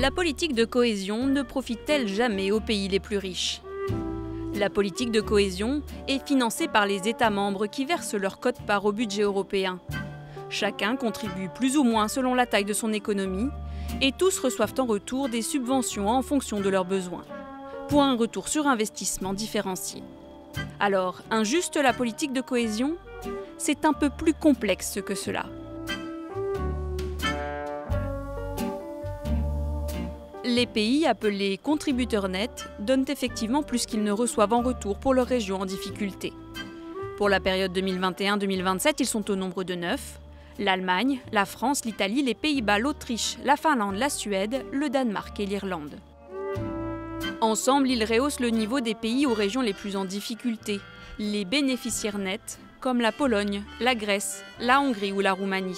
La politique de cohésion ne profite-t-elle jamais aux pays les plus riches? La politique de cohésion est financée par les États membres qui versent leur cote-part au budget européen. Chacun contribue plus ou moins selon la taille de son économie et tous reçoivent en retour des subventions en fonction de leurs besoins, pour un retour sur investissement différencié. Alors, injuste la politique de cohésion? C'est un peu plus complexe que cela. Les pays appelés contributeurs nets donnent effectivement plus qu'ils ne reçoivent en retour pour leurs régions en difficulté. Pour la période 2021-2027, ils sont au nombre de 9. L'Allemagne, la France, l'Italie, les Pays-Bas, l'Autriche, la Finlande, la Suède, le Danemark et l'Irlande. Ensemble, ils rehaussent le niveau des pays aux régions les plus en difficulté, les bénéficiaires nets, comme la Pologne, la Grèce, la Hongrie ou la Roumanie.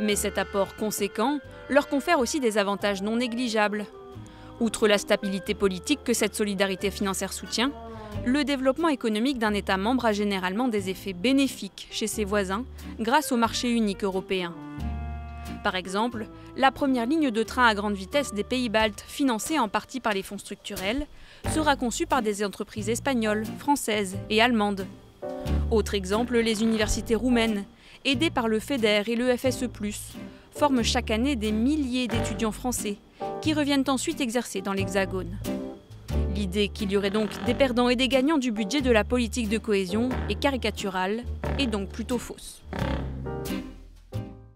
Mais cet apport conséquent leur confère aussi des avantages non négligeables. Outre la stabilité politique que cette solidarité financière soutient, le développement économique d'un État membre a généralement des effets bénéfiques chez ses voisins grâce au marché unique européen. Par exemple, la première ligne de train à grande vitesse des pays baltes, financée en partie par les fonds structurels, sera conçue par des entreprises espagnoles, françaises et allemandes. Autre exemple, les universités roumaines, aidées par le FEDER et le FSE, forment chaque année des milliers d'étudiants français qui reviennent ensuite exercer dans l'Hexagone. L'idée qu'il y aurait donc des perdants et des gagnants du budget de la politique de cohésion est caricaturale et donc plutôt fausse.